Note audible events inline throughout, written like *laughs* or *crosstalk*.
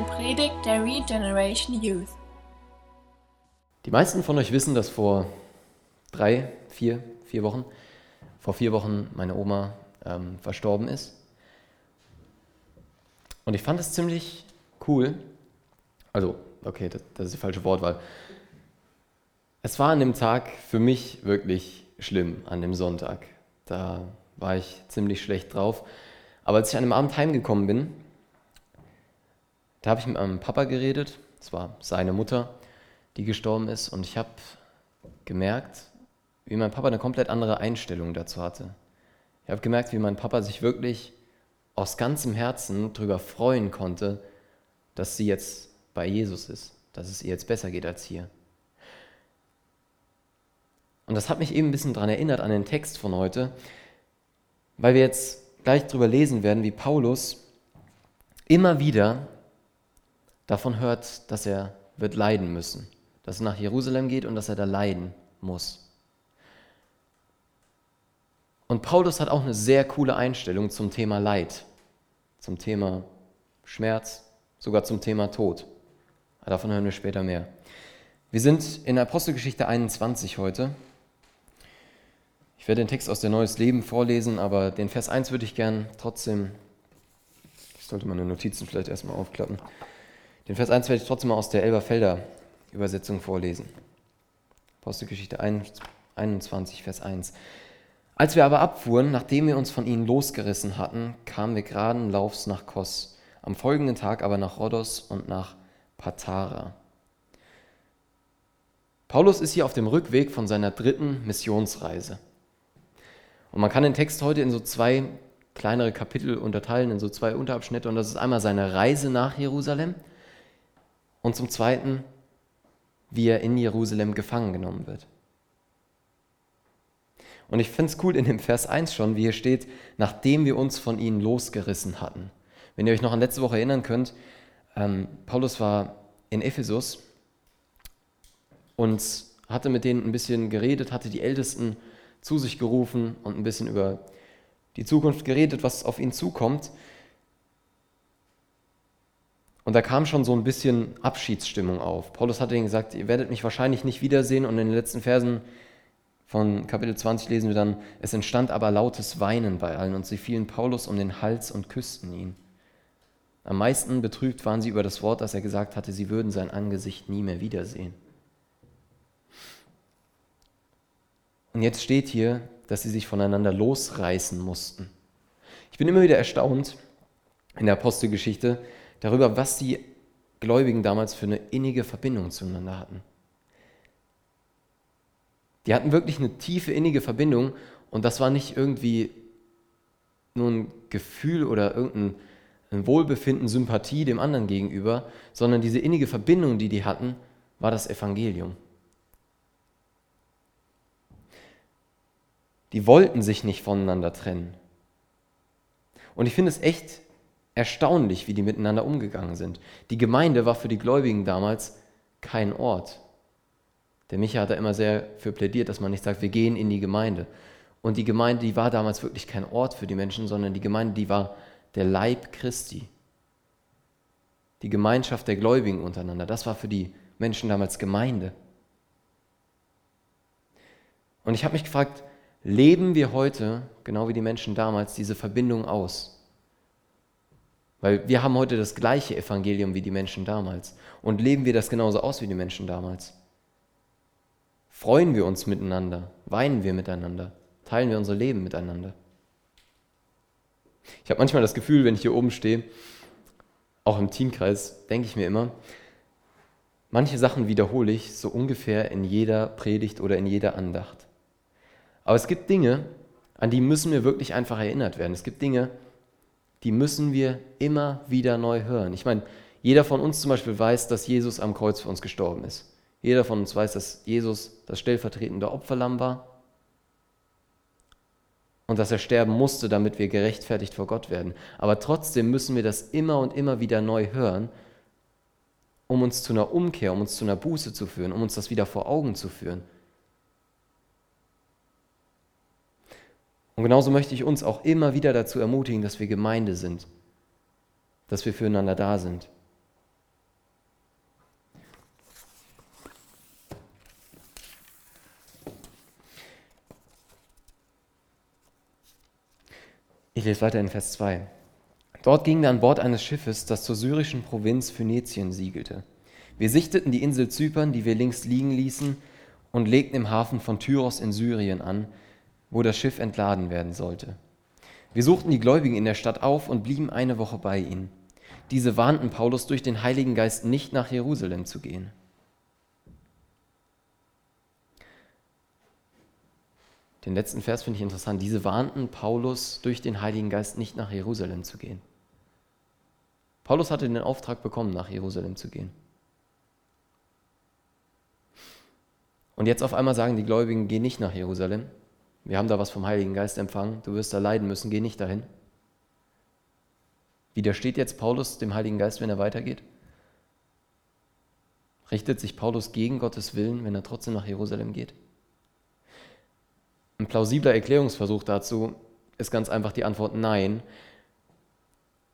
eine Predigt der Regeneration Youth. Die meisten von euch wissen, dass vor drei, vier, vier Wochen, vor vier Wochen meine Oma ähm, verstorben ist. Und ich fand es ziemlich cool. Also, okay, das, das ist die falsche Wortwahl. Es war an dem Tag für mich wirklich schlimm, an dem Sonntag. Da war ich ziemlich schlecht drauf. Aber als ich an dem Abend heimgekommen bin, da habe ich mit meinem Papa geredet. Es war seine Mutter, die gestorben ist. Und ich habe gemerkt, wie mein Papa eine komplett andere Einstellung dazu hatte. Ich habe gemerkt, wie mein Papa sich wirklich aus ganzem Herzen darüber freuen konnte, dass sie jetzt bei Jesus ist, dass es ihr jetzt besser geht als hier. Und das hat mich eben ein bisschen daran erinnert an den Text von heute, weil wir jetzt gleich darüber lesen werden, wie Paulus immer wieder davon hört, dass er wird leiden müssen, dass er nach Jerusalem geht und dass er da leiden muss. Und Paulus hat auch eine sehr coole Einstellung zum Thema Leid, zum Thema Schmerz, sogar zum Thema Tod. Davon hören wir später mehr. Wir sind in Apostelgeschichte 21 heute. Ich werde den Text aus der Neues Leben vorlesen, aber den Vers 1 würde ich gern trotzdem, ich sollte meine Notizen vielleicht erstmal aufklappen, den Vers 1 werde ich trotzdem mal aus der Elberfelder Übersetzung vorlesen. Apostelgeschichte 21, Vers 1. Als wir aber abfuhren, nachdem wir uns von ihnen losgerissen hatten, kamen wir geraden Laufs nach Kos, am folgenden Tag aber nach Rhodos und nach Patara. Paulus ist hier auf dem Rückweg von seiner dritten Missionsreise. Und man kann den Text heute in so zwei kleinere Kapitel unterteilen, in so zwei Unterabschnitte. Und das ist einmal seine Reise nach Jerusalem und zum Zweiten, wie er in Jerusalem gefangen genommen wird. Und ich finde es cool in dem Vers 1 schon, wie hier steht, nachdem wir uns von ihnen losgerissen hatten. Wenn ihr euch noch an letzte Woche erinnern könnt, ähm, Paulus war in Ephesus und hatte mit denen ein bisschen geredet, hatte die Ältesten zu sich gerufen und ein bisschen über die Zukunft geredet, was auf ihn zukommt. Und da kam schon so ein bisschen Abschiedsstimmung auf. Paulus hatte ihnen gesagt, ihr werdet mich wahrscheinlich nicht wiedersehen. Und in den letzten Versen von Kapitel 20 lesen wir dann, es entstand aber lautes Weinen bei allen und sie fielen Paulus um den Hals und küssten ihn. Am meisten betrübt waren sie über das Wort, das er gesagt hatte, sie würden sein Angesicht nie mehr wiedersehen. Und jetzt steht hier, dass sie sich voneinander losreißen mussten. Ich bin immer wieder erstaunt in der Apostelgeschichte darüber, was die Gläubigen damals für eine innige Verbindung zueinander hatten. Die hatten wirklich eine tiefe innige Verbindung und das war nicht irgendwie nur ein Gefühl oder irgendein Wohlbefinden, Sympathie dem anderen gegenüber, sondern diese innige Verbindung, die die hatten, war das Evangelium. Die wollten sich nicht voneinander trennen. Und ich finde es echt erstaunlich, wie die miteinander umgegangen sind. Die Gemeinde war für die Gläubigen damals kein Ort. Der Micha hat da immer sehr für plädiert, dass man nicht sagt, wir gehen in die Gemeinde. Und die Gemeinde, die war damals wirklich kein Ort für die Menschen, sondern die Gemeinde, die war der Leib Christi. Die Gemeinschaft der Gläubigen untereinander. Das war für die Menschen damals Gemeinde. Und ich habe mich gefragt, leben wir heute, genau wie die Menschen damals, diese Verbindung aus? Weil wir haben heute das gleiche Evangelium wie die Menschen damals. Und leben wir das genauso aus wie die Menschen damals? Freuen wir uns miteinander? Weinen wir miteinander? Teilen wir unser Leben miteinander? Ich habe manchmal das Gefühl, wenn ich hier oben stehe, auch im Teamkreis, denke ich mir immer, manche Sachen wiederhole ich so ungefähr in jeder Predigt oder in jeder Andacht. Aber es gibt Dinge, an die müssen wir wirklich einfach erinnert werden. Es gibt Dinge, die müssen wir immer wieder neu hören. Ich meine, jeder von uns zum Beispiel weiß, dass Jesus am Kreuz für uns gestorben ist. Jeder von uns weiß, dass Jesus das stellvertretende Opferlamm war und dass er sterben musste, damit wir gerechtfertigt vor Gott werden. Aber trotzdem müssen wir das immer und immer wieder neu hören, um uns zu einer Umkehr, um uns zu einer Buße zu führen, um uns das wieder vor Augen zu führen. Und genauso möchte ich uns auch immer wieder dazu ermutigen, dass wir Gemeinde sind, dass wir füreinander da sind. Ich lese weiter in Vers 2. Dort gingen wir an Bord eines Schiffes, das zur syrischen Provinz Phönizien siegelte. Wir sichteten die Insel Zypern, die wir links liegen ließen, und legten im Hafen von Tyros in Syrien an, wo das Schiff entladen werden sollte. Wir suchten die Gläubigen in der Stadt auf und blieben eine Woche bei ihnen. Diese warnten Paulus durch den Heiligen Geist nicht nach Jerusalem zu gehen. Den letzten Vers finde ich interessant. Diese warnten Paulus durch den Heiligen Geist nicht nach Jerusalem zu gehen. Paulus hatte den Auftrag bekommen, nach Jerusalem zu gehen. Und jetzt auf einmal sagen die Gläubigen, geh nicht nach Jerusalem. Wir haben da was vom Heiligen Geist empfangen. Du wirst da leiden müssen, geh nicht dahin. Widersteht jetzt Paulus dem Heiligen Geist, wenn er weitergeht? Richtet sich Paulus gegen Gottes Willen, wenn er trotzdem nach Jerusalem geht? Ein plausibler Erklärungsversuch dazu ist ganz einfach die Antwort Nein,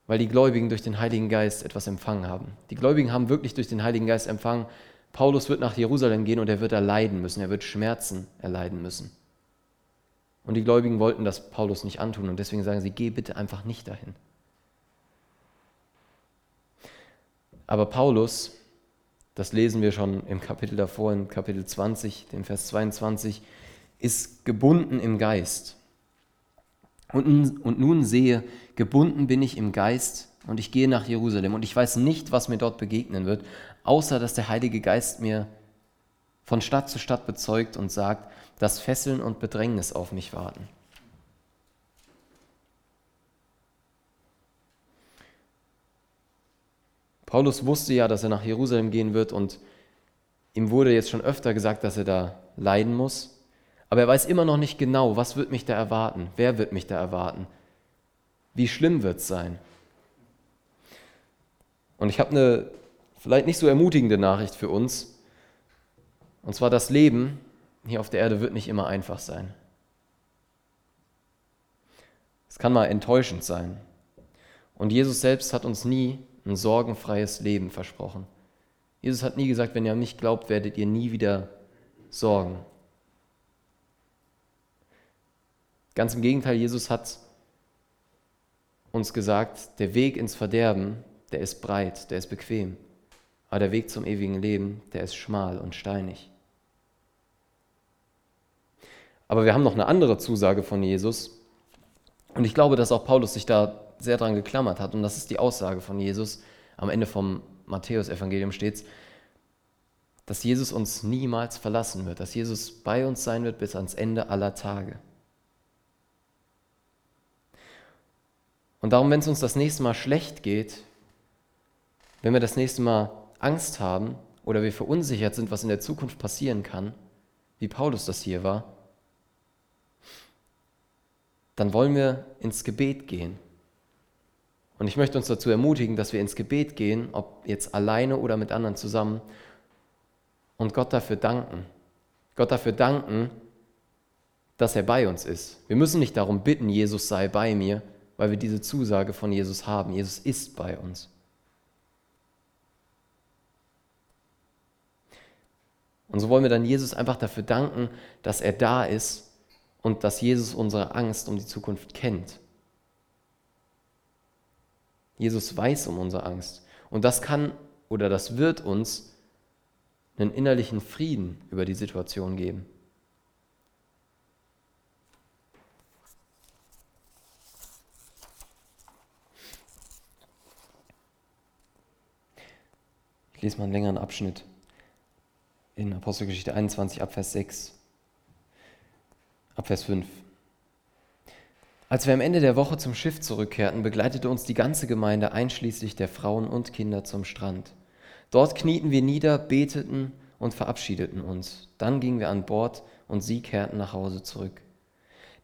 weil die Gläubigen durch den Heiligen Geist etwas empfangen haben. Die Gläubigen haben wirklich durch den Heiligen Geist empfangen, Paulus wird nach Jerusalem gehen und er wird da leiden müssen, er wird Schmerzen erleiden müssen. Und die Gläubigen wollten das Paulus nicht antun und deswegen sagen sie, geh bitte einfach nicht dahin. Aber Paulus, das lesen wir schon im Kapitel davor, in Kapitel 20, dem Vers 22, ist gebunden im Geist. Und, und nun sehe, gebunden bin ich im Geist und ich gehe nach Jerusalem und ich weiß nicht, was mir dort begegnen wird, außer dass der Heilige Geist mir von Stadt zu Stadt bezeugt und sagt, dass Fesseln und Bedrängnis auf mich warten. Paulus wusste ja, dass er nach Jerusalem gehen wird und ihm wurde jetzt schon öfter gesagt, dass er da leiden muss. Aber er weiß immer noch nicht genau, was wird mich da erwarten, wer wird mich da erwarten, wie schlimm wird es sein. Und ich habe eine vielleicht nicht so ermutigende Nachricht für uns. Und zwar das Leben hier auf der Erde wird nicht immer einfach sein. Es kann mal enttäuschend sein. Und Jesus selbst hat uns nie ein sorgenfreies Leben versprochen. Jesus hat nie gesagt, wenn ihr an mich glaubt, werdet ihr nie wieder sorgen. Ganz im Gegenteil, Jesus hat uns gesagt, der Weg ins Verderben, der ist breit, der ist bequem. Aber der Weg zum ewigen Leben, der ist schmal und steinig. Aber wir haben noch eine andere Zusage von Jesus. Und ich glaube, dass auch Paulus sich da sehr dran geklammert hat. Und das ist die Aussage von Jesus. Am Ende vom Matthäus-Evangelium steht dass Jesus uns niemals verlassen wird, dass Jesus bei uns sein wird bis ans Ende aller Tage. Und darum, wenn es uns das nächste Mal schlecht geht, wenn wir das nächste Mal Angst haben oder wir verunsichert sind, was in der Zukunft passieren kann, wie Paulus das hier war, dann wollen wir ins Gebet gehen. Und ich möchte uns dazu ermutigen, dass wir ins Gebet gehen, ob jetzt alleine oder mit anderen zusammen, und Gott dafür danken. Gott dafür danken, dass er bei uns ist. Wir müssen nicht darum bitten, Jesus sei bei mir, weil wir diese Zusage von Jesus haben. Jesus ist bei uns. Und so wollen wir dann Jesus einfach dafür danken, dass er da ist und dass Jesus unsere Angst um die Zukunft kennt. Jesus weiß um unsere Angst. Und das kann oder das wird uns einen innerlichen Frieden über die Situation geben. Ich lese mal einen längeren Abschnitt in Apostelgeschichte 21, Abvers 6, Abvers 5. Als wir am Ende der Woche zum Schiff zurückkehrten, begleitete uns die ganze Gemeinde einschließlich der Frauen und Kinder zum Strand. Dort knieten wir nieder, beteten und verabschiedeten uns. Dann gingen wir an Bord und sie kehrten nach Hause zurück.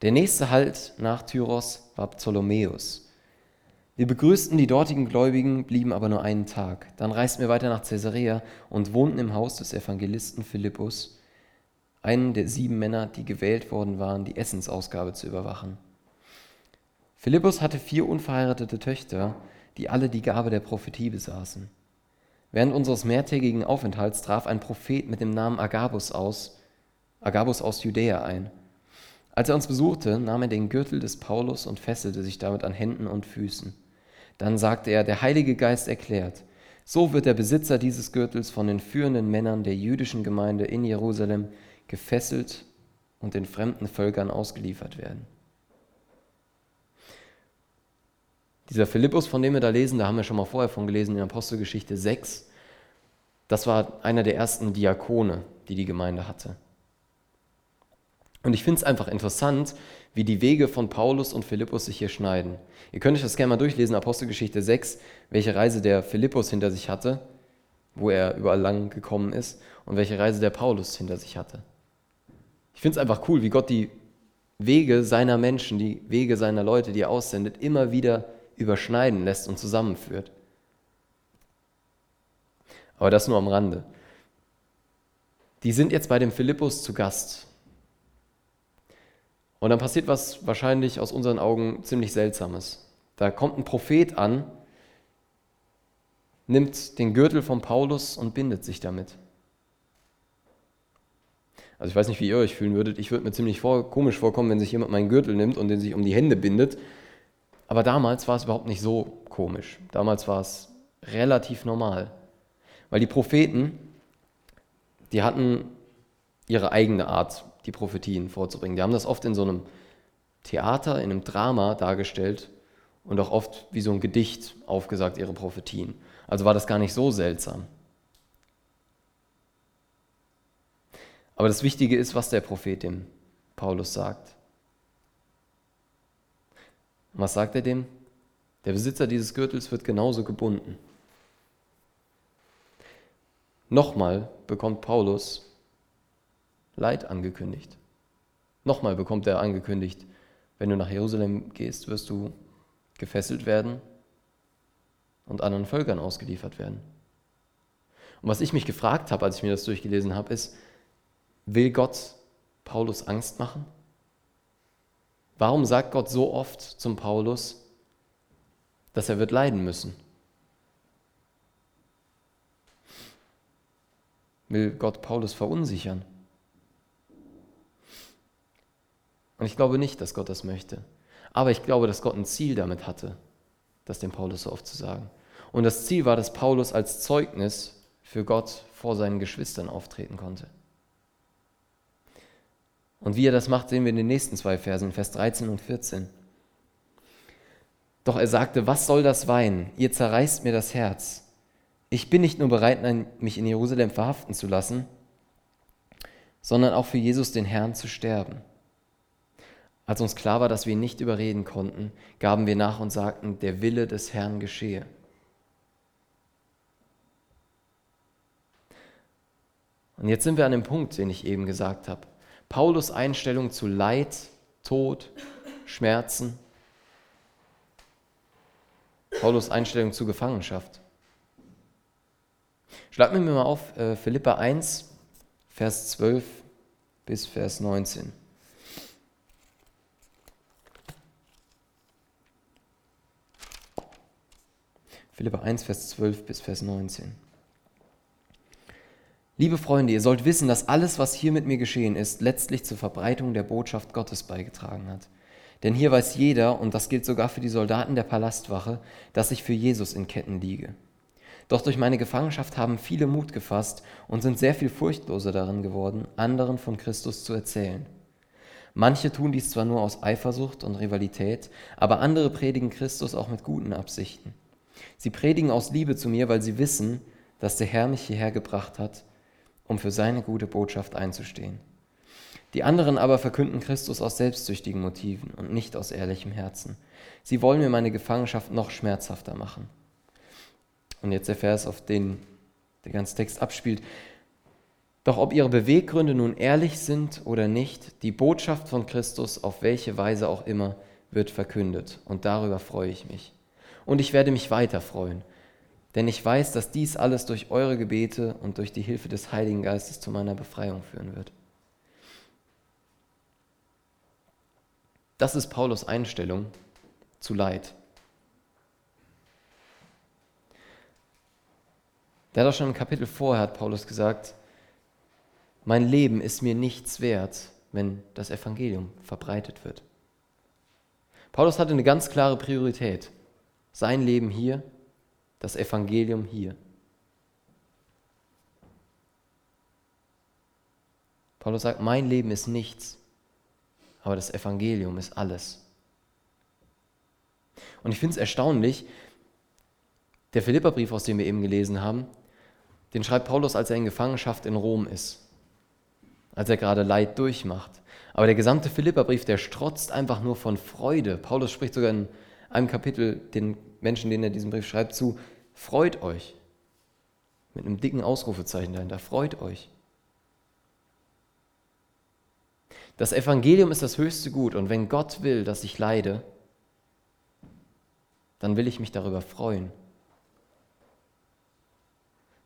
Der nächste Halt nach Tyros war Ptolomäus. Wir begrüßten die dortigen Gläubigen, blieben aber nur einen Tag. Dann reisten wir weiter nach Caesarea und wohnten im Haus des Evangelisten Philippus, einen der sieben Männer, die gewählt worden waren, die Essensausgabe zu überwachen. Philippus hatte vier unverheiratete Töchter, die alle die Gabe der Prophetie besaßen. Während unseres mehrtägigen Aufenthalts traf ein Prophet mit dem Namen Agabus aus, Agabus aus Judäa ein. Als er uns besuchte, nahm er den Gürtel des Paulus und fesselte sich damit an Händen und Füßen. Dann sagte er, der Heilige Geist erklärt, so wird der Besitzer dieses Gürtels von den führenden Männern der jüdischen Gemeinde in Jerusalem gefesselt und den fremden Völkern ausgeliefert werden. Dieser Philippus, von dem wir da lesen, da haben wir schon mal vorher von gelesen in Apostelgeschichte 6, das war einer der ersten Diakone, die die Gemeinde hatte. Und ich finde es einfach interessant, wie die Wege von Paulus und Philippus sich hier schneiden. Ihr könnt euch das gerne mal durchlesen, Apostelgeschichte 6, welche Reise der Philippus hinter sich hatte, wo er überall lang gekommen ist, und welche Reise der Paulus hinter sich hatte. Ich finde es einfach cool, wie Gott die Wege seiner Menschen, die Wege seiner Leute, die er aussendet, immer wieder überschneiden lässt und zusammenführt. Aber das nur am Rande. Die sind jetzt bei dem Philippus zu Gast und dann passiert was wahrscheinlich aus unseren Augen ziemlich Seltsames. Da kommt ein Prophet an, nimmt den Gürtel von Paulus und bindet sich damit. Also ich weiß nicht, wie ihr euch fühlen würdet. Ich würde mir ziemlich vor, komisch vorkommen, wenn sich jemand meinen Gürtel nimmt und den sich um die Hände bindet. Aber damals war es überhaupt nicht so komisch. Damals war es relativ normal. Weil die Propheten, die hatten ihre eigene Art, die Prophetien vorzubringen. Die haben das oft in so einem Theater, in einem Drama dargestellt und auch oft wie so ein Gedicht aufgesagt, ihre Prophetien. Also war das gar nicht so seltsam. Aber das Wichtige ist, was der Prophet dem Paulus sagt. Und was sagt er dem? Der Besitzer dieses Gürtels wird genauso gebunden. Nochmal bekommt Paulus Leid angekündigt. Nochmal bekommt er angekündigt, wenn du nach Jerusalem gehst, wirst du gefesselt werden und anderen Völkern ausgeliefert werden. Und was ich mich gefragt habe, als ich mir das durchgelesen habe, ist, will Gott Paulus Angst machen? Warum sagt Gott so oft zum Paulus, dass er wird leiden müssen? Will Gott Paulus verunsichern? Und ich glaube nicht, dass Gott das möchte. Aber ich glaube, dass Gott ein Ziel damit hatte, das dem Paulus so oft zu sagen. Und das Ziel war, dass Paulus als Zeugnis für Gott vor seinen Geschwistern auftreten konnte. Und wie er das macht, sehen wir in den nächsten zwei Versen, Vers 13 und 14. Doch er sagte, was soll das Wein? Ihr zerreißt mir das Herz. Ich bin nicht nur bereit, mich in Jerusalem verhaften zu lassen, sondern auch für Jesus den Herrn zu sterben. Als uns klar war, dass wir ihn nicht überreden konnten, gaben wir nach und sagten, der Wille des Herrn geschehe. Und jetzt sind wir an dem Punkt, den ich eben gesagt habe. Paulus Einstellung zu Leid, Tod, Schmerzen. Paulus Einstellung zu Gefangenschaft. Schlag mir mal auf äh, Philippa 1, Vers 12 bis Vers 19. Philippa 1, Vers 12 bis Vers 19. Liebe Freunde, ihr sollt wissen, dass alles, was hier mit mir geschehen ist, letztlich zur Verbreitung der Botschaft Gottes beigetragen hat. Denn hier weiß jeder, und das gilt sogar für die Soldaten der Palastwache, dass ich für Jesus in Ketten liege. Doch durch meine Gefangenschaft haben viele Mut gefasst und sind sehr viel furchtloser darin geworden, anderen von Christus zu erzählen. Manche tun dies zwar nur aus Eifersucht und Rivalität, aber andere predigen Christus auch mit guten Absichten. Sie predigen aus Liebe zu mir, weil sie wissen, dass der Herr mich hierher gebracht hat, um für seine gute Botschaft einzustehen. Die anderen aber verkünden Christus aus selbstsüchtigen Motiven und nicht aus ehrlichem Herzen. Sie wollen mir meine Gefangenschaft noch schmerzhafter machen. Und jetzt der Vers, auf den der ganze Text abspielt. Doch ob ihre Beweggründe nun ehrlich sind oder nicht, die Botschaft von Christus, auf welche Weise auch immer, wird verkündet. Und darüber freue ich mich und ich werde mich weiter freuen, denn ich weiß, dass dies alles durch eure Gebete und durch die Hilfe des Heiligen Geistes zu meiner Befreiung führen wird. Das ist Paulus Einstellung zu Leid. Der hat auch schon im Kapitel vorher, hat Paulus gesagt, mein Leben ist mir nichts wert, wenn das Evangelium verbreitet wird. Paulus hatte eine ganz klare Priorität. Sein Leben hier, das Evangelium hier. Paulus sagt, mein Leben ist nichts, aber das Evangelium ist alles. Und ich finde es erstaunlich, der Philipperbrief, aus dem wir eben gelesen haben, den schreibt Paulus, als er in Gefangenschaft in Rom ist, als er gerade Leid durchmacht. Aber der gesamte Philipperbrief, der strotzt einfach nur von Freude. Paulus spricht sogar in einem Kapitel den Menschen, denen er diesen Brief schreibt, zu, freut euch. Mit einem dicken Ausrufezeichen dahinter, freut euch. Das Evangelium ist das höchste Gut und wenn Gott will, dass ich leide, dann will ich mich darüber freuen.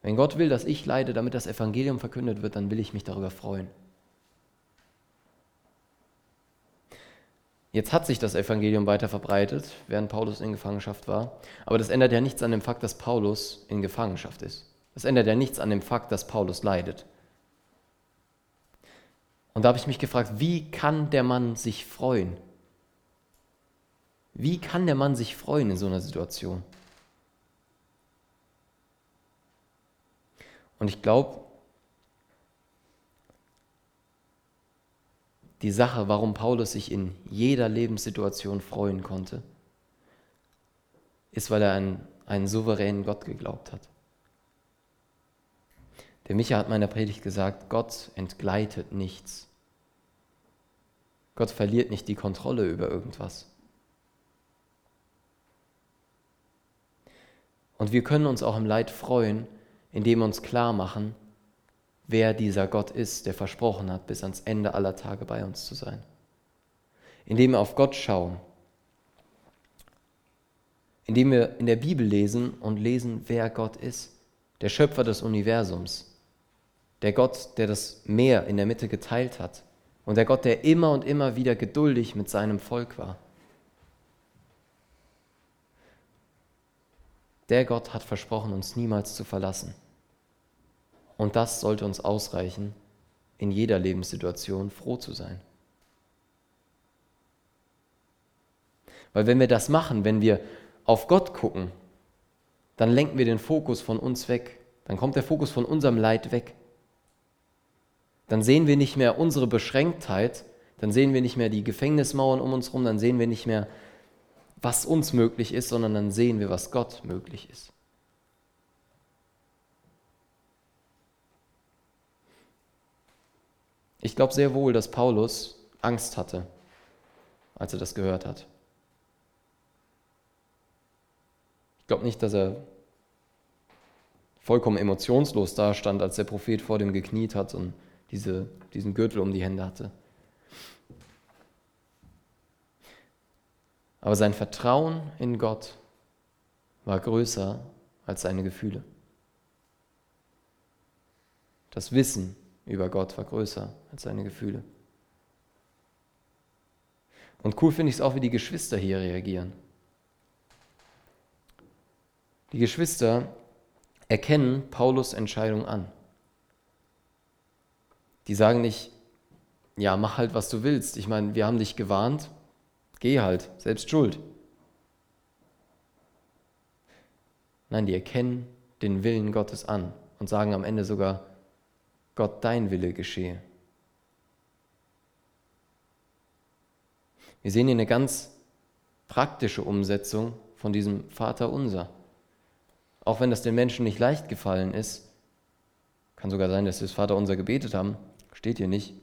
Wenn Gott will, dass ich leide, damit das Evangelium verkündet wird, dann will ich mich darüber freuen. Jetzt hat sich das Evangelium weiter verbreitet, während Paulus in Gefangenschaft war. Aber das ändert ja nichts an dem Fakt, dass Paulus in Gefangenschaft ist. Das ändert ja nichts an dem Fakt, dass Paulus leidet. Und da habe ich mich gefragt, wie kann der Mann sich freuen? Wie kann der Mann sich freuen in so einer Situation? Und ich glaube, die Sache, warum Paulus sich in jeder Lebenssituation freuen konnte, ist, weil er an einen souveränen Gott geglaubt hat. Der Micha hat meiner Predigt gesagt, Gott entgleitet nichts. Gott verliert nicht die Kontrolle über irgendwas. Und wir können uns auch im Leid freuen, indem wir uns klar machen, wer dieser Gott ist, der versprochen hat, bis ans Ende aller Tage bei uns zu sein. Indem wir auf Gott schauen, indem wir in der Bibel lesen und lesen, wer Gott ist, der Schöpfer des Universums, der Gott, der das Meer in der Mitte geteilt hat und der Gott, der immer und immer wieder geduldig mit seinem Volk war. Der Gott hat versprochen, uns niemals zu verlassen. Und das sollte uns ausreichen, in jeder Lebenssituation froh zu sein. Weil wenn wir das machen, wenn wir auf Gott gucken, dann lenken wir den Fokus von uns weg. Dann kommt der Fokus von unserem Leid weg dann sehen wir nicht mehr unsere Beschränktheit, dann sehen wir nicht mehr die Gefängnismauern um uns herum, dann sehen wir nicht mehr, was uns möglich ist, sondern dann sehen wir, was Gott möglich ist. Ich glaube sehr wohl, dass Paulus Angst hatte, als er das gehört hat. Ich glaube nicht, dass er vollkommen emotionslos dastand, als der Prophet vor dem gekniet hat und diese, diesen Gürtel um die Hände hatte. Aber sein Vertrauen in Gott war größer als seine Gefühle. Das Wissen über Gott war größer als seine Gefühle. Und cool finde ich es auch, wie die Geschwister hier reagieren. Die Geschwister erkennen Paulus Entscheidung an. Die sagen nicht, ja, mach halt, was du willst. Ich meine, wir haben dich gewarnt, geh halt, selbst schuld. Nein, die erkennen den Willen Gottes an und sagen am Ende sogar, Gott, dein Wille geschehe. Wir sehen hier eine ganz praktische Umsetzung von diesem Vater unser. Auch wenn das den Menschen nicht leicht gefallen ist, kann sogar sein, dass sie das Vater unser gebetet haben, steht hier nicht.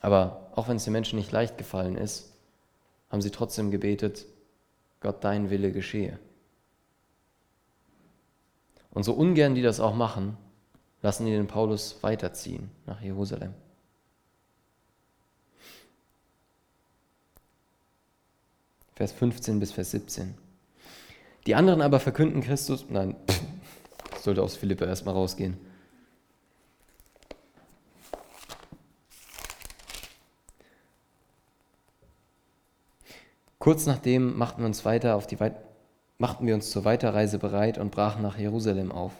Aber auch wenn es den Menschen nicht leicht gefallen ist, haben sie trotzdem gebetet, Gott, dein Wille geschehe. Und so ungern die das auch machen, lassen die den Paulus weiterziehen nach Jerusalem. Vers 15 bis Vers 17. Die anderen aber verkünden Christus, nein, *laughs* sollte aus Philippe erstmal rausgehen. Kurz nachdem machten wir uns, weiter auf die Weit machten wir uns zur Weiterreise bereit und brachen nach Jerusalem auf.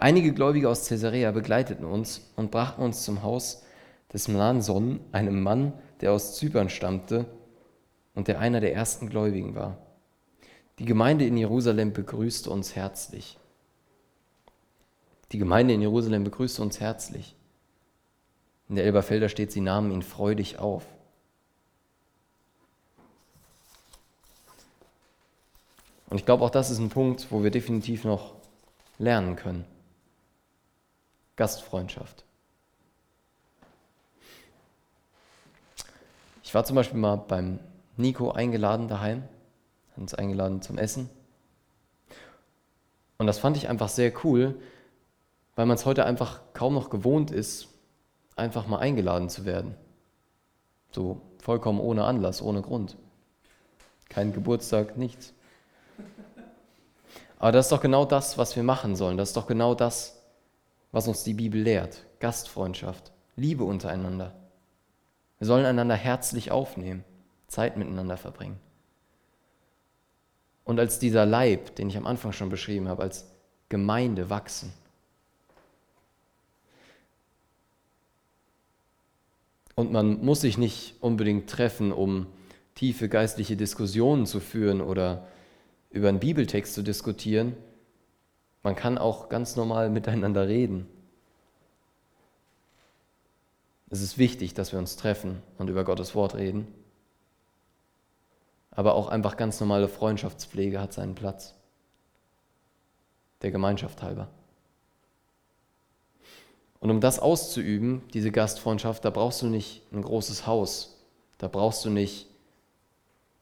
Einige Gläubige aus Caesarea begleiteten uns und brachten uns zum Haus des Mnason, einem Mann, der aus Zypern stammte und der einer der ersten Gläubigen war. Die Gemeinde in Jerusalem begrüßte uns herzlich. Die Gemeinde in Jerusalem begrüßte uns herzlich. In der Elberfelder steht, sie nahmen ihn freudig auf. Und ich glaube, auch das ist ein Punkt, wo wir definitiv noch lernen können. Gastfreundschaft. Ich war zum Beispiel mal beim Nico eingeladen daheim, hat uns eingeladen zum Essen. Und das fand ich einfach sehr cool, weil man es heute einfach kaum noch gewohnt ist, einfach mal eingeladen zu werden. So vollkommen ohne Anlass, ohne Grund. Kein Geburtstag, nichts. Aber das ist doch genau das, was wir machen sollen. Das ist doch genau das, was uns die Bibel lehrt. Gastfreundschaft, Liebe untereinander. Wir sollen einander herzlich aufnehmen, Zeit miteinander verbringen. Und als dieser Leib, den ich am Anfang schon beschrieben habe, als Gemeinde wachsen. Und man muss sich nicht unbedingt treffen, um tiefe geistliche Diskussionen zu führen oder über einen Bibeltext zu diskutieren. Man kann auch ganz normal miteinander reden. Es ist wichtig, dass wir uns treffen und über Gottes Wort reden. Aber auch einfach ganz normale Freundschaftspflege hat seinen Platz. Der Gemeinschaft halber. Und um das auszuüben, diese Gastfreundschaft, da brauchst du nicht ein großes Haus. Da brauchst du nicht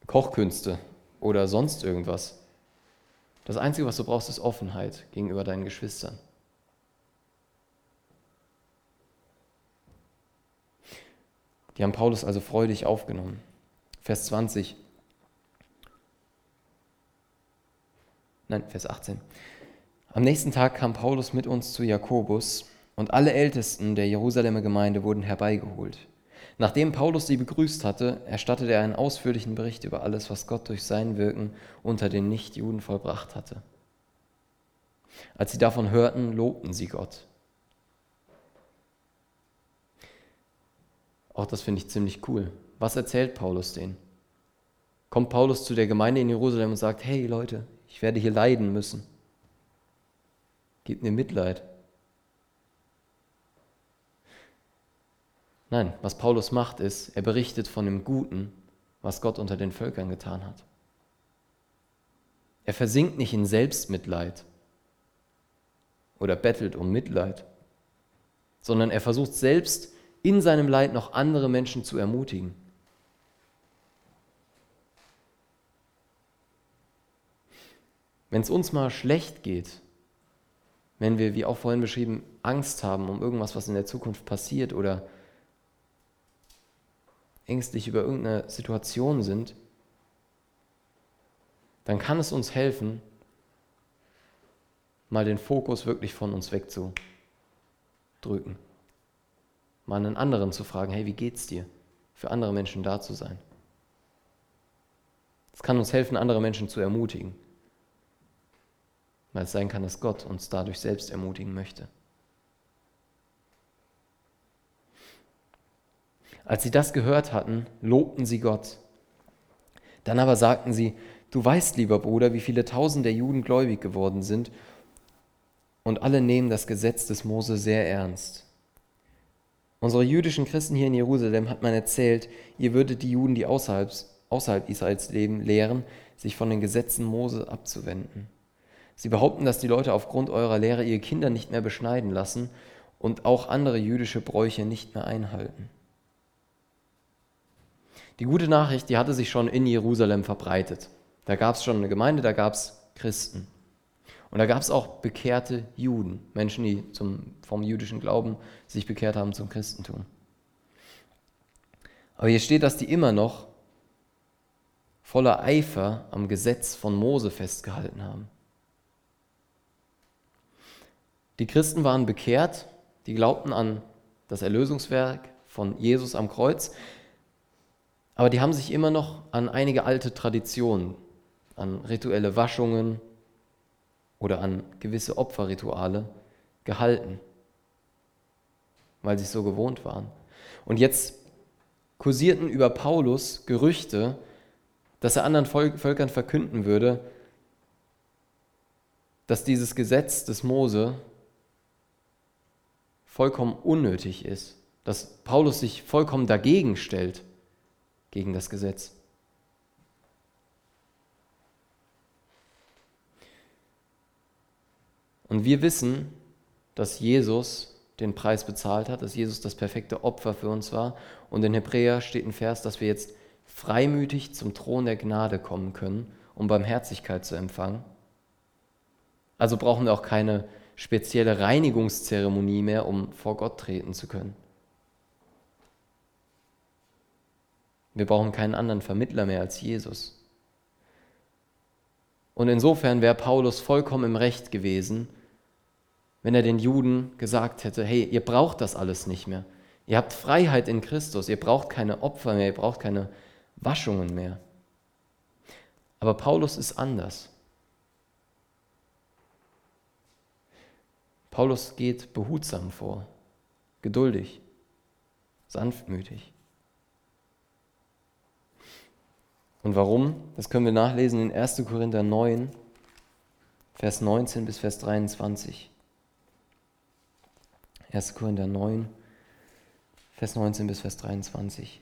Kochkünste oder sonst irgendwas. Das Einzige, was du brauchst, ist Offenheit gegenüber deinen Geschwistern. Die haben Paulus also freudig aufgenommen. Vers 20. Nein, Vers 18. Am nächsten Tag kam Paulus mit uns zu Jakobus und alle Ältesten der Jerusalemer Gemeinde wurden herbeigeholt. Nachdem Paulus sie begrüßt hatte, erstattete er einen ausführlichen Bericht über alles, was Gott durch sein Wirken unter den Nichtjuden vollbracht hatte. Als sie davon hörten, lobten sie Gott. Auch das finde ich ziemlich cool. Was erzählt Paulus denen? Kommt Paulus zu der Gemeinde in Jerusalem und sagt, hey Leute, ich werde hier leiden müssen. Gebt mir Mitleid. Nein, was Paulus macht, ist, er berichtet von dem Guten, was Gott unter den Völkern getan hat. Er versinkt nicht in Selbstmitleid oder bettelt um Mitleid, sondern er versucht selbst in seinem Leid noch andere Menschen zu ermutigen. Wenn es uns mal schlecht geht, wenn wir, wie auch vorhin beschrieben, Angst haben um irgendwas, was in der Zukunft passiert oder ängstlich über irgendeine Situation sind, dann kann es uns helfen, mal den Fokus wirklich von uns wegzudrücken. Mal einen anderen zu fragen, hey, wie geht's dir? Für andere Menschen da zu sein. Es kann uns helfen, andere Menschen zu ermutigen. Weil es sein kann, dass Gott uns dadurch selbst ermutigen möchte. Als sie das gehört hatten, lobten sie Gott. Dann aber sagten sie, du weißt, lieber Bruder, wie viele tausend der Juden gläubig geworden sind und alle nehmen das Gesetz des Mose sehr ernst. Unsere jüdischen Christen hier in Jerusalem hat man erzählt, ihr würdet die Juden, die außerhalb, außerhalb Israels leben, lehren, sich von den Gesetzen Mose abzuwenden. Sie behaupten, dass die Leute aufgrund eurer Lehre ihre Kinder nicht mehr beschneiden lassen und auch andere jüdische Bräuche nicht mehr einhalten. Die gute Nachricht, die hatte sich schon in Jerusalem verbreitet. Da gab es schon eine Gemeinde, da gab es Christen. Und da gab es auch bekehrte Juden, Menschen, die zum, vom jüdischen Glauben sich bekehrt haben zum Christentum. Aber hier steht, dass die immer noch voller Eifer am Gesetz von Mose festgehalten haben. Die Christen waren bekehrt, die glaubten an das Erlösungswerk von Jesus am Kreuz, aber die haben sich immer noch an einige alte Traditionen, an rituelle Waschungen oder an gewisse Opferrituale gehalten, weil sie es so gewohnt waren. Und jetzt kursierten über Paulus Gerüchte, dass er anderen Völkern verkünden würde, dass dieses Gesetz des Mose vollkommen unnötig ist, dass Paulus sich vollkommen dagegen stellt, gegen das Gesetz. Und wir wissen, dass Jesus den Preis bezahlt hat, dass Jesus das perfekte Opfer für uns war. Und in Hebräer steht ein Vers, dass wir jetzt freimütig zum Thron der Gnade kommen können, um Barmherzigkeit zu empfangen. Also brauchen wir auch keine spezielle Reinigungszeremonie mehr, um vor Gott treten zu können. Wir brauchen keinen anderen Vermittler mehr als Jesus. Und insofern wäre Paulus vollkommen im Recht gewesen, wenn er den Juden gesagt hätte, hey, ihr braucht das alles nicht mehr. Ihr habt Freiheit in Christus, ihr braucht keine Opfer mehr, ihr braucht keine Waschungen mehr. Aber Paulus ist anders. Paulus geht behutsam vor, geduldig, sanftmütig. Und warum? Das können wir nachlesen in 1. Korinther 9, Vers 19 bis Vers 23. 1. Korinther 9, Vers 19 bis Vers 23.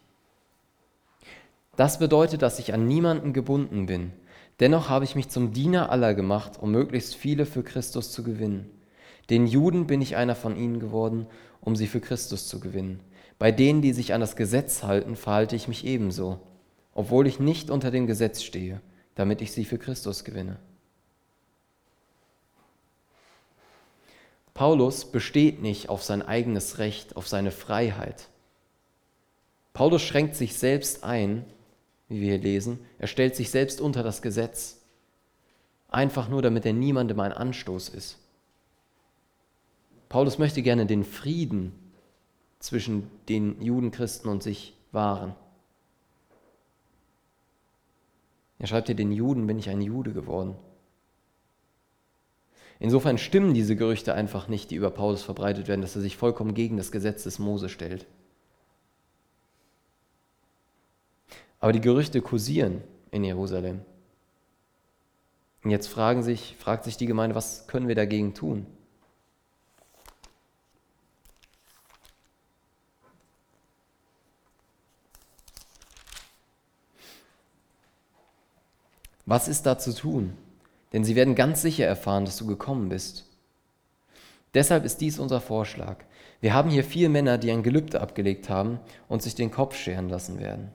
Das bedeutet, dass ich an niemanden gebunden bin. Dennoch habe ich mich zum Diener aller gemacht, um möglichst viele für Christus zu gewinnen. Den Juden bin ich einer von ihnen geworden, um sie für Christus zu gewinnen. Bei denen, die sich an das Gesetz halten, verhalte ich mich ebenso, obwohl ich nicht unter dem Gesetz stehe, damit ich sie für Christus gewinne. Paulus besteht nicht auf sein eigenes Recht, auf seine Freiheit. Paulus schränkt sich selbst ein, wie wir hier lesen. Er stellt sich selbst unter das Gesetz, einfach nur damit er niemandem ein Anstoß ist. Paulus möchte gerne den Frieden zwischen den Judenchristen und sich wahren. Er schreibt hier, den Juden bin ich ein Jude geworden. Insofern stimmen diese Gerüchte einfach nicht, die über Paulus verbreitet werden, dass er sich vollkommen gegen das Gesetz des Mose stellt. Aber die Gerüchte kursieren in Jerusalem. Und jetzt fragen sich, fragt sich die Gemeinde, was können wir dagegen tun? Was ist da zu tun? denn sie werden ganz sicher erfahren, dass du gekommen bist. Deshalb ist dies unser Vorschlag. Wir haben hier vier Männer, die ein Gelübde abgelegt haben und sich den Kopf scheren lassen werden.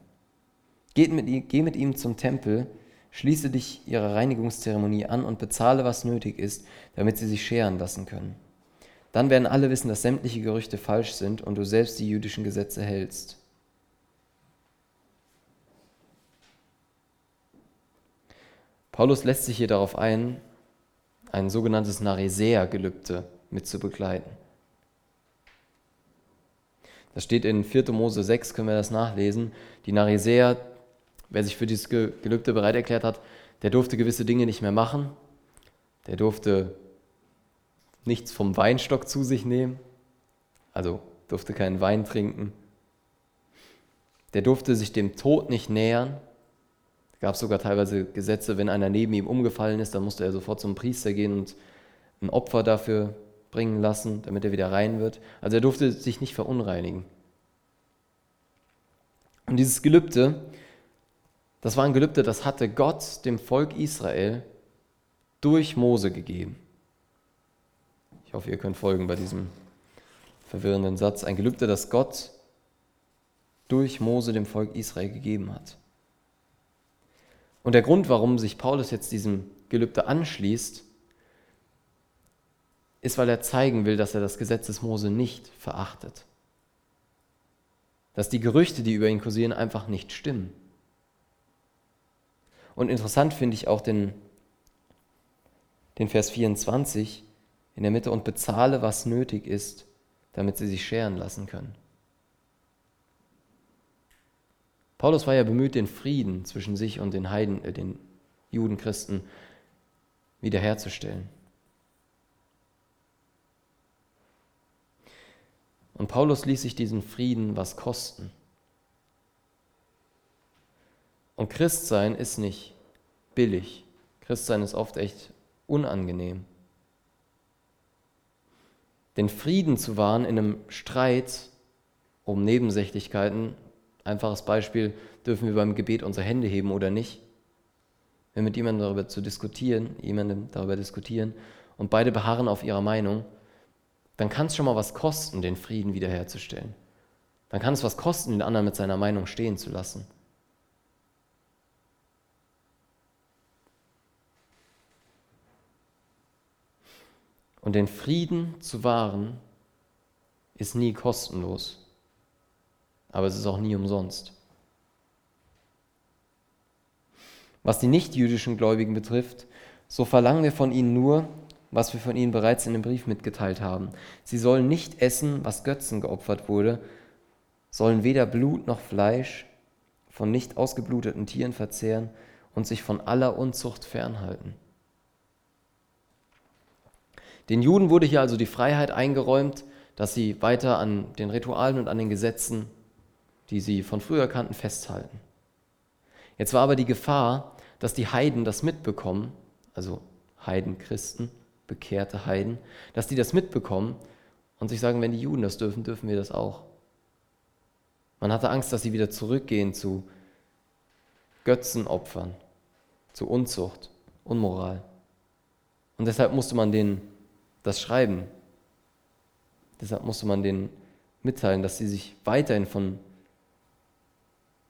Geht mit, geh mit ihm zum Tempel, schließe dich ihrer Reinigungszeremonie an und bezahle, was nötig ist, damit sie sich scheren lassen können. Dann werden alle wissen, dass sämtliche Gerüchte falsch sind und du selbst die jüdischen Gesetze hältst. Paulus lässt sich hier darauf ein, ein sogenanntes Narisea-Gelübde mitzubegleiten. Das steht in 4. Mose 6, können wir das nachlesen. Die Narisea, wer sich für dieses Gelübde bereit erklärt hat, der durfte gewisse Dinge nicht mehr machen. Der durfte nichts vom Weinstock zu sich nehmen, also durfte keinen Wein trinken. Der durfte sich dem Tod nicht nähern, gab sogar teilweise Gesetze, wenn einer neben ihm umgefallen ist, dann musste er sofort zum Priester gehen und ein Opfer dafür bringen lassen, damit er wieder rein wird. Also er durfte sich nicht verunreinigen. Und dieses Gelübde, das war ein Gelübde, das hatte Gott dem Volk Israel durch Mose gegeben. Ich hoffe, ihr könnt folgen bei diesem verwirrenden Satz. Ein Gelübde, das Gott durch Mose dem Volk Israel gegeben hat. Und der Grund, warum sich Paulus jetzt diesem Gelübde anschließt, ist, weil er zeigen will, dass er das Gesetz des Mose nicht verachtet. Dass die Gerüchte, die über ihn kursieren, einfach nicht stimmen. Und interessant finde ich auch den, den Vers 24 in der Mitte und bezahle, was nötig ist, damit sie sich scheren lassen können. Paulus war ja bemüht, den Frieden zwischen sich und den Heiden, äh, den Judenchristen wiederherzustellen. Und Paulus ließ sich diesen Frieden was kosten. Und Christsein ist nicht billig. Christsein ist oft echt unangenehm. Den Frieden zu wahren in einem Streit um Nebensächlichkeiten, einfaches Beispiel, dürfen wir beim Gebet unsere Hände heben oder nicht? Wenn mit jemandem darüber zu diskutieren, jemandem darüber diskutieren und beide beharren auf ihrer Meinung, dann kann es schon mal was kosten, den Frieden wiederherzustellen. Dann kann es was kosten, den anderen mit seiner Meinung stehen zu lassen. Und den Frieden zu wahren, ist nie kostenlos. Aber es ist auch nie umsonst. Was die nichtjüdischen Gläubigen betrifft, so verlangen wir von ihnen nur, was wir von ihnen bereits in dem Brief mitgeteilt haben. Sie sollen nicht essen, was Götzen geopfert wurde, sollen weder Blut noch Fleisch von nicht ausgebluteten Tieren verzehren und sich von aller Unzucht fernhalten. Den Juden wurde hier also die Freiheit eingeräumt, dass sie weiter an den Ritualen und an den Gesetzen, die sie von früher kannten, festhalten. Jetzt war aber die Gefahr, dass die Heiden das mitbekommen, also Heidenchristen, bekehrte Heiden, dass die das mitbekommen und sich sagen, wenn die Juden das dürfen, dürfen wir das auch. Man hatte Angst, dass sie wieder zurückgehen zu Götzenopfern, zu Unzucht, Unmoral. Und deshalb musste man denen das schreiben. Deshalb musste man denen mitteilen, dass sie sich weiterhin von,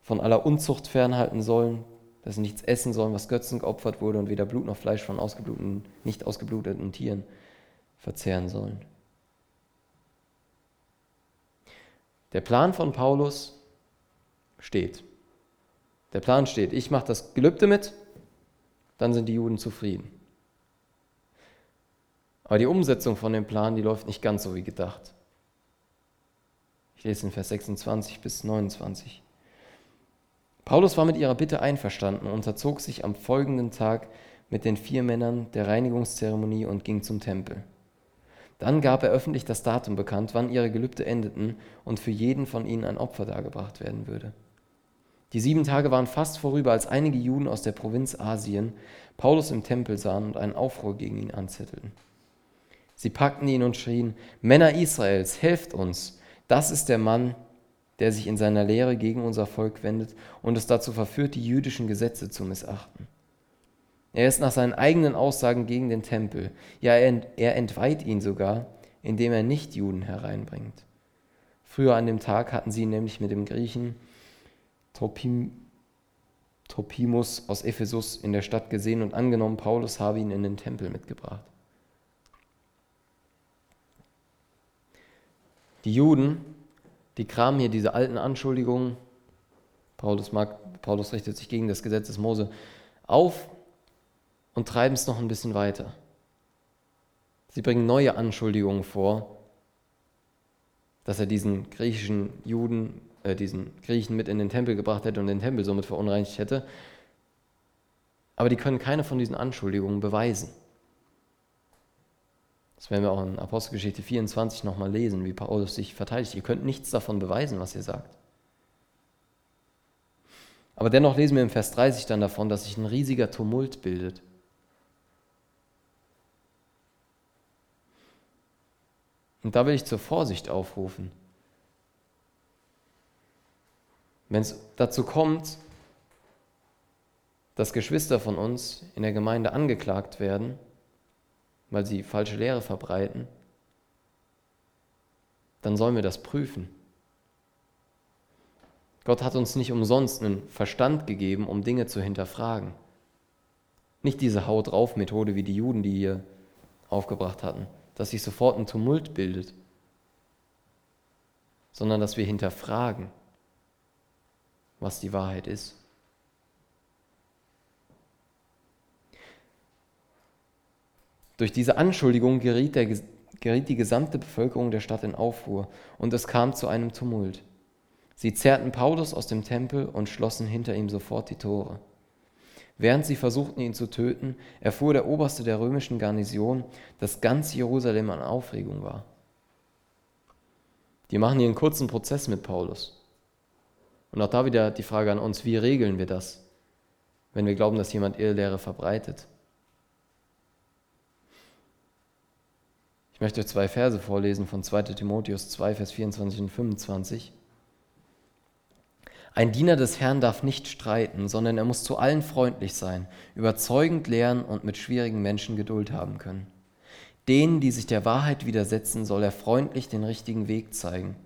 von aller Unzucht fernhalten sollen, dass sie nichts essen sollen, was Götzen geopfert wurde und weder Blut noch Fleisch von ausgebluteten, nicht ausgebluteten Tieren verzehren sollen. Der Plan von Paulus steht. Der Plan steht, ich mache das Gelübde mit, dann sind die Juden zufrieden. Aber die Umsetzung von dem Plan, die läuft nicht ganz so wie gedacht. Ich lese in Vers 26 bis 29. Paulus war mit ihrer Bitte einverstanden und unterzog sich am folgenden Tag mit den vier Männern der Reinigungszeremonie und ging zum Tempel. Dann gab er öffentlich das Datum bekannt, wann ihre Gelübde endeten und für jeden von ihnen ein Opfer dargebracht werden würde. Die sieben Tage waren fast vorüber, als einige Juden aus der Provinz Asien Paulus im Tempel sahen und einen Aufruhr gegen ihn anzettelten. Sie packten ihn und schrien, Männer Israels, helft uns. Das ist der Mann, der sich in seiner Lehre gegen unser Volk wendet und es dazu verführt, die jüdischen Gesetze zu missachten. Er ist nach seinen eigenen Aussagen gegen den Tempel. Ja, er entweiht ihn sogar, indem er nicht Juden hereinbringt. Früher an dem Tag hatten sie ihn nämlich mit dem Griechen Tropim, Tropimus aus Ephesus in der Stadt gesehen und angenommen, Paulus habe ihn in den Tempel mitgebracht. Die Juden, die kramen hier diese alten Anschuldigungen, Paulus, mag, Paulus richtet sich gegen das Gesetz des Mose, auf und treiben es noch ein bisschen weiter. Sie bringen neue Anschuldigungen vor, dass er diesen griechischen Juden, äh, diesen Griechen mit in den Tempel gebracht hätte und den Tempel somit verunreinigt hätte. Aber die können keine von diesen Anschuldigungen beweisen. Das werden wir auch in Apostelgeschichte 24 nochmal lesen, wie Paulus sich verteidigt. Ihr könnt nichts davon beweisen, was ihr sagt. Aber dennoch lesen wir im Vers 30 dann davon, dass sich ein riesiger Tumult bildet. Und da will ich zur Vorsicht aufrufen. Wenn es dazu kommt, dass Geschwister von uns in der Gemeinde angeklagt werden, weil sie falsche Lehre verbreiten, dann sollen wir das prüfen. Gott hat uns nicht umsonst einen Verstand gegeben, um Dinge zu hinterfragen. Nicht diese Haut drauf Methode wie die Juden, die hier aufgebracht hatten, dass sich sofort ein Tumult bildet, sondern dass wir hinterfragen, was die Wahrheit ist. Durch diese Anschuldigung geriet, der, geriet die gesamte Bevölkerung der Stadt in Aufruhr und es kam zu einem Tumult. Sie zerrten Paulus aus dem Tempel und schlossen hinter ihm sofort die Tore. Während sie versuchten, ihn zu töten, erfuhr der Oberste der römischen Garnison, dass ganz Jerusalem an Aufregung war. Die machen hier einen kurzen Prozess mit Paulus. Und auch da wieder die Frage an uns, wie regeln wir das, wenn wir glauben, dass jemand Irrlehre verbreitet? Ich möchte zwei Verse vorlesen von 2 Timotheus 2, Vers 24 und 25. Ein Diener des Herrn darf nicht streiten, sondern er muss zu allen freundlich sein, überzeugend lehren und mit schwierigen Menschen Geduld haben können. Denen, die sich der Wahrheit widersetzen, soll er freundlich den richtigen Weg zeigen.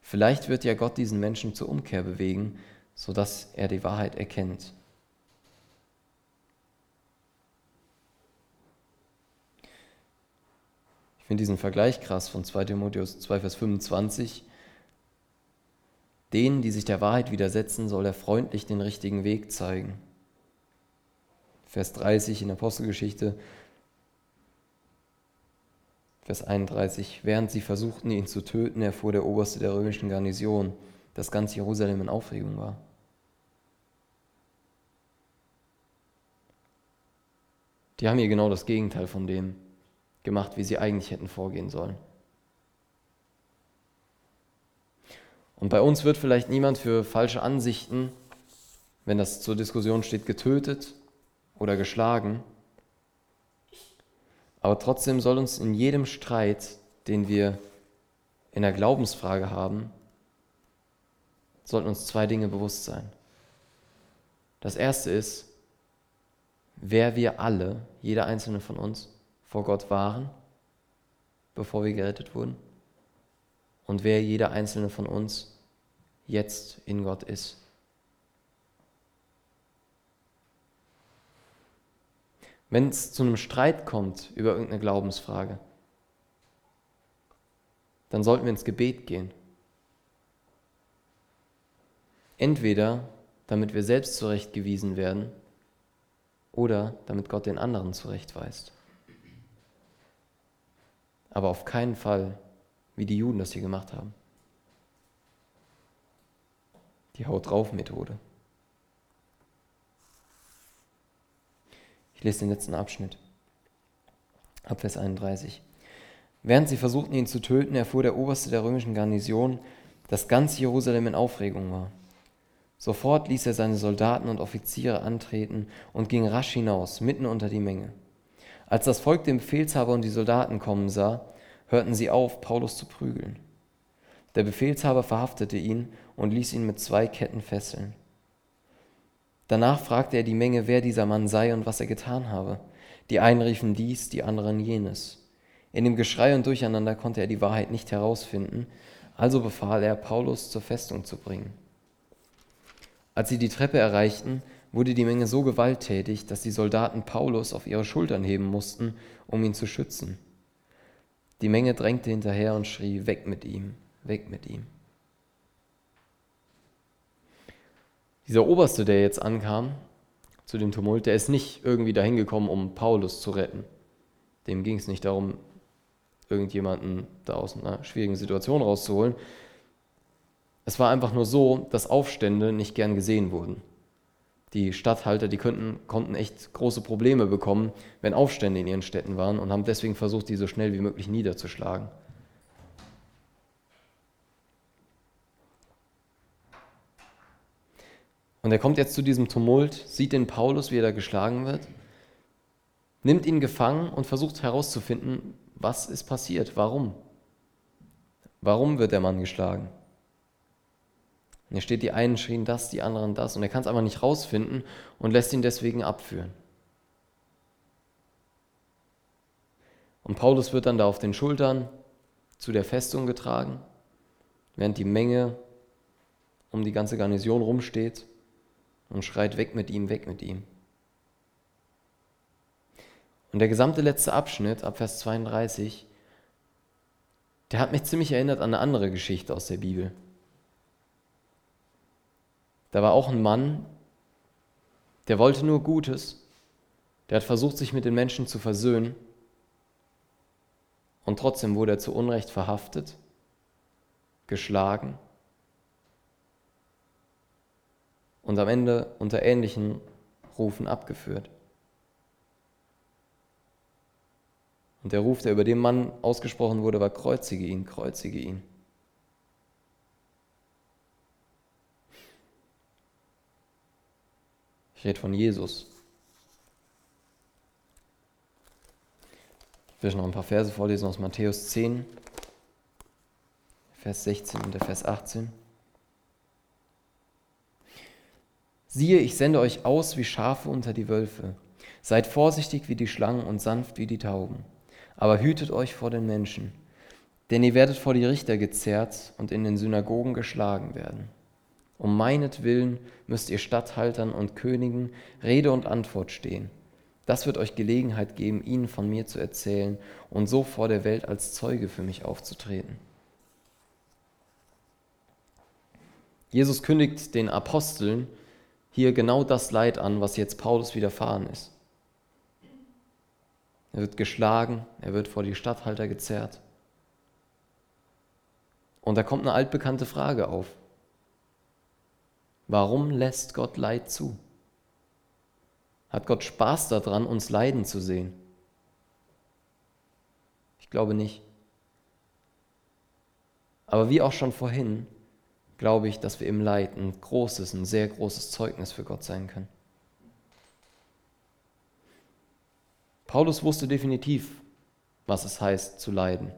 Vielleicht wird ja Gott diesen Menschen zur Umkehr bewegen, sodass er die Wahrheit erkennt. Finde diesen Vergleich krass von 2 Timotheus 2, Vers 25. Denen, die sich der Wahrheit widersetzen, soll er freundlich den richtigen Weg zeigen. Vers 30 in der Apostelgeschichte, Vers 31. Während sie versuchten, ihn zu töten, erfuhr der Oberste der römischen Garnison, dass ganz Jerusalem in Aufregung war. Die haben hier genau das Gegenteil von dem gemacht, wie sie eigentlich hätten vorgehen sollen. Und bei uns wird vielleicht niemand für falsche Ansichten, wenn das zur Diskussion steht, getötet oder geschlagen. Aber trotzdem soll uns in jedem Streit, den wir in der Glaubensfrage haben, sollten uns zwei Dinge bewusst sein. Das erste ist, wer wir alle, jeder einzelne von uns, vor Gott waren, bevor wir gerettet wurden, und wer jeder einzelne von uns jetzt in Gott ist. wenn es zu einem Streit kommt über irgendeine Glaubensfrage, dann sollten wir ins Gebet gehen. Entweder damit wir selbst zurechtgewiesen werden oder damit Gott den anderen zurechtweist. Aber auf keinen Fall, wie die Juden das hier gemacht haben. Die Haut drauf Methode. Ich lese den letzten Abschnitt. Ab Vers 31. Während sie versuchten, ihn zu töten, erfuhr der Oberste der römischen Garnison, dass ganz Jerusalem in Aufregung war. Sofort ließ er seine Soldaten und Offiziere antreten und ging rasch hinaus, mitten unter die Menge. Als das Volk den Befehlshaber und die Soldaten kommen sah, hörten sie auf, Paulus zu prügeln. Der Befehlshaber verhaftete ihn und ließ ihn mit zwei Ketten fesseln. Danach fragte er die Menge, wer dieser Mann sei und was er getan habe. Die einen riefen dies, die anderen jenes. In dem Geschrei und Durcheinander konnte er die Wahrheit nicht herausfinden, also befahl er, Paulus zur Festung zu bringen. Als sie die Treppe erreichten, wurde die Menge so gewalttätig, dass die Soldaten Paulus auf ihre Schultern heben mussten, um ihn zu schützen. Die Menge drängte hinterher und schrie, weg mit ihm, weg mit ihm. Dieser Oberste, der jetzt ankam zu dem Tumult, der ist nicht irgendwie dahin gekommen, um Paulus zu retten. Dem ging es nicht darum, irgendjemanden da aus einer schwierigen Situation rauszuholen. Es war einfach nur so, dass Aufstände nicht gern gesehen wurden. Die Statthalter, die könnten, konnten echt große Probleme bekommen, wenn Aufstände in ihren Städten waren und haben deswegen versucht, die so schnell wie möglich niederzuschlagen. Und er kommt jetzt zu diesem Tumult, sieht den Paulus, wie er da geschlagen wird, nimmt ihn gefangen und versucht herauszufinden, was ist passiert, warum. Warum wird der Mann geschlagen? Und hier steht, die einen schrien das, die anderen das. Und er kann es einfach nicht rausfinden und lässt ihn deswegen abführen. Und Paulus wird dann da auf den Schultern zu der Festung getragen, während die Menge um die ganze Garnison rumsteht und schreit weg mit ihm, weg mit ihm. Und der gesamte letzte Abschnitt, ab Vers 32, der hat mich ziemlich erinnert an eine andere Geschichte aus der Bibel. Da war auch ein Mann, der wollte nur Gutes, der hat versucht, sich mit den Menschen zu versöhnen und trotzdem wurde er zu Unrecht verhaftet, geschlagen und am Ende unter ähnlichen Rufen abgeführt. Und der Ruf, der über den Mann ausgesprochen wurde, war, kreuzige ihn, kreuzige ihn. Ich rede von Jesus. Ich will noch ein paar Verse vorlesen aus Matthäus 10, Vers 16 und der Vers 18. Siehe, ich sende euch aus wie Schafe unter die Wölfe. Seid vorsichtig wie die Schlangen und sanft wie die Tauben. Aber hütet euch vor den Menschen, denn ihr werdet vor die Richter gezerrt und in den Synagogen geschlagen werden. Um meinetwillen müsst ihr Statthaltern und Königen Rede und Antwort stehen. Das wird euch Gelegenheit geben, ihnen von mir zu erzählen und so vor der Welt als Zeuge für mich aufzutreten. Jesus kündigt den Aposteln hier genau das Leid an, was jetzt Paulus widerfahren ist. Er wird geschlagen, er wird vor die Statthalter gezerrt. Und da kommt eine altbekannte Frage auf. Warum lässt Gott Leid zu? Hat Gott Spaß daran, uns leiden zu sehen? Ich glaube nicht. Aber wie auch schon vorhin, glaube ich, dass wir im Leid ein großes, ein sehr großes Zeugnis für Gott sein können. Paulus wusste definitiv, was es heißt zu leiden.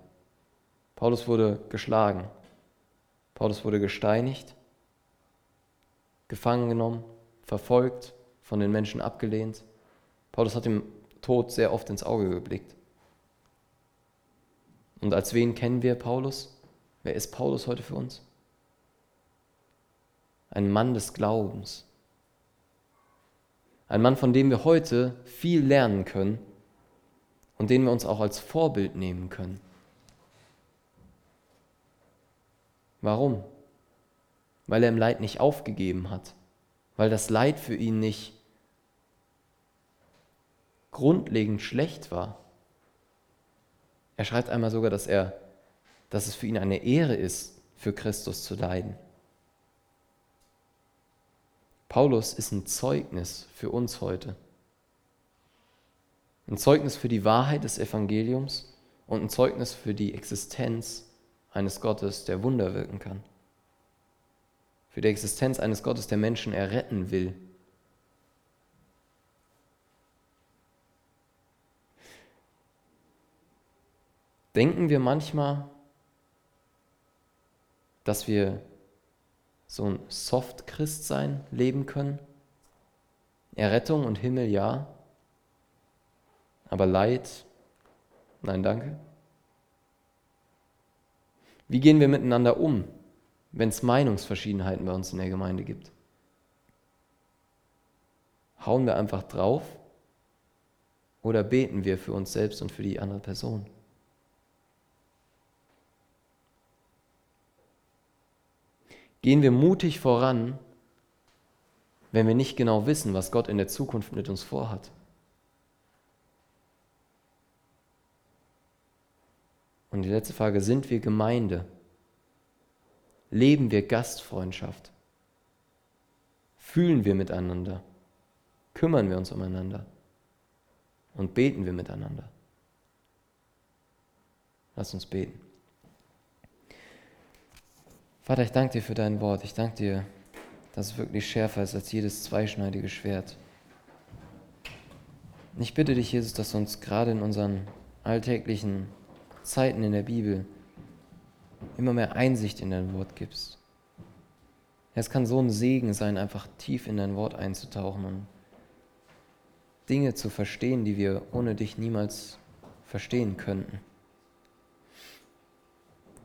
Paulus wurde geschlagen. Paulus wurde gesteinigt, gefangen genommen, verfolgt, von den Menschen abgelehnt. Paulus hat dem Tod sehr oft ins Auge geblickt. Und als wen kennen wir Paulus? Wer ist Paulus heute für uns? Ein Mann des Glaubens. Ein Mann, von dem wir heute viel lernen können und den wir uns auch als Vorbild nehmen können. Warum? Weil er im Leid nicht aufgegeben hat, weil das Leid für ihn nicht grundlegend schlecht war. Er schreibt einmal sogar, dass er, dass es für ihn eine Ehre ist, für Christus zu leiden. Paulus ist ein Zeugnis für uns heute. Ein Zeugnis für die Wahrheit des Evangeliums und ein Zeugnis für die Existenz eines Gottes, der Wunder wirken kann. Für die Existenz eines Gottes, der Menschen erretten will. Denken wir manchmal, dass wir so ein Soft-Christsein leben können? Errettung und Himmel ja, aber Leid, nein, danke. Wie gehen wir miteinander um, wenn es Meinungsverschiedenheiten bei uns in der Gemeinde gibt? Hauen wir einfach drauf oder beten wir für uns selbst und für die andere Person? Gehen wir mutig voran, wenn wir nicht genau wissen, was Gott in der Zukunft mit uns vorhat? Und die letzte Frage, sind wir Gemeinde? Leben wir Gastfreundschaft? Fühlen wir miteinander? Kümmern wir uns umeinander? Und beten wir miteinander? Lass uns beten. Vater, ich danke dir für dein Wort. Ich danke dir, dass es wirklich schärfer ist als jedes zweischneidige Schwert. Ich bitte dich, Jesus, dass du uns gerade in unseren alltäglichen Zeiten in der Bibel immer mehr Einsicht in dein Wort gibst. Es kann so ein Segen sein, einfach tief in dein Wort einzutauchen und Dinge zu verstehen, die wir ohne dich niemals verstehen könnten.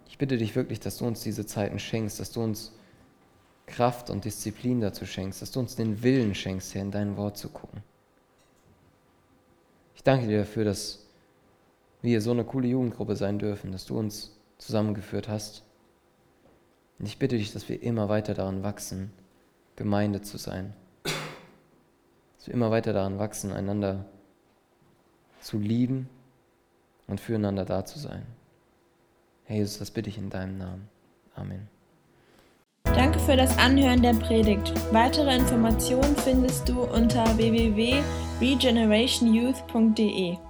Ich bitte dich wirklich, dass du uns diese Zeiten schenkst, dass du uns Kraft und Disziplin dazu schenkst, dass du uns den Willen schenkst, Herr, in dein Wort zu gucken. Ich danke dir dafür, dass wir so eine coole Jugendgruppe sein dürfen, dass du uns zusammengeführt hast. Und ich bitte dich, dass wir immer weiter daran wachsen, Gemeinde zu sein. Dass wir immer weiter daran wachsen, einander zu lieben und füreinander da zu sein. Herr Jesus, das bitte ich in deinem Namen. Amen. Danke für das Anhören der Predigt. Weitere Informationen findest du unter www.regenerationyouth.de.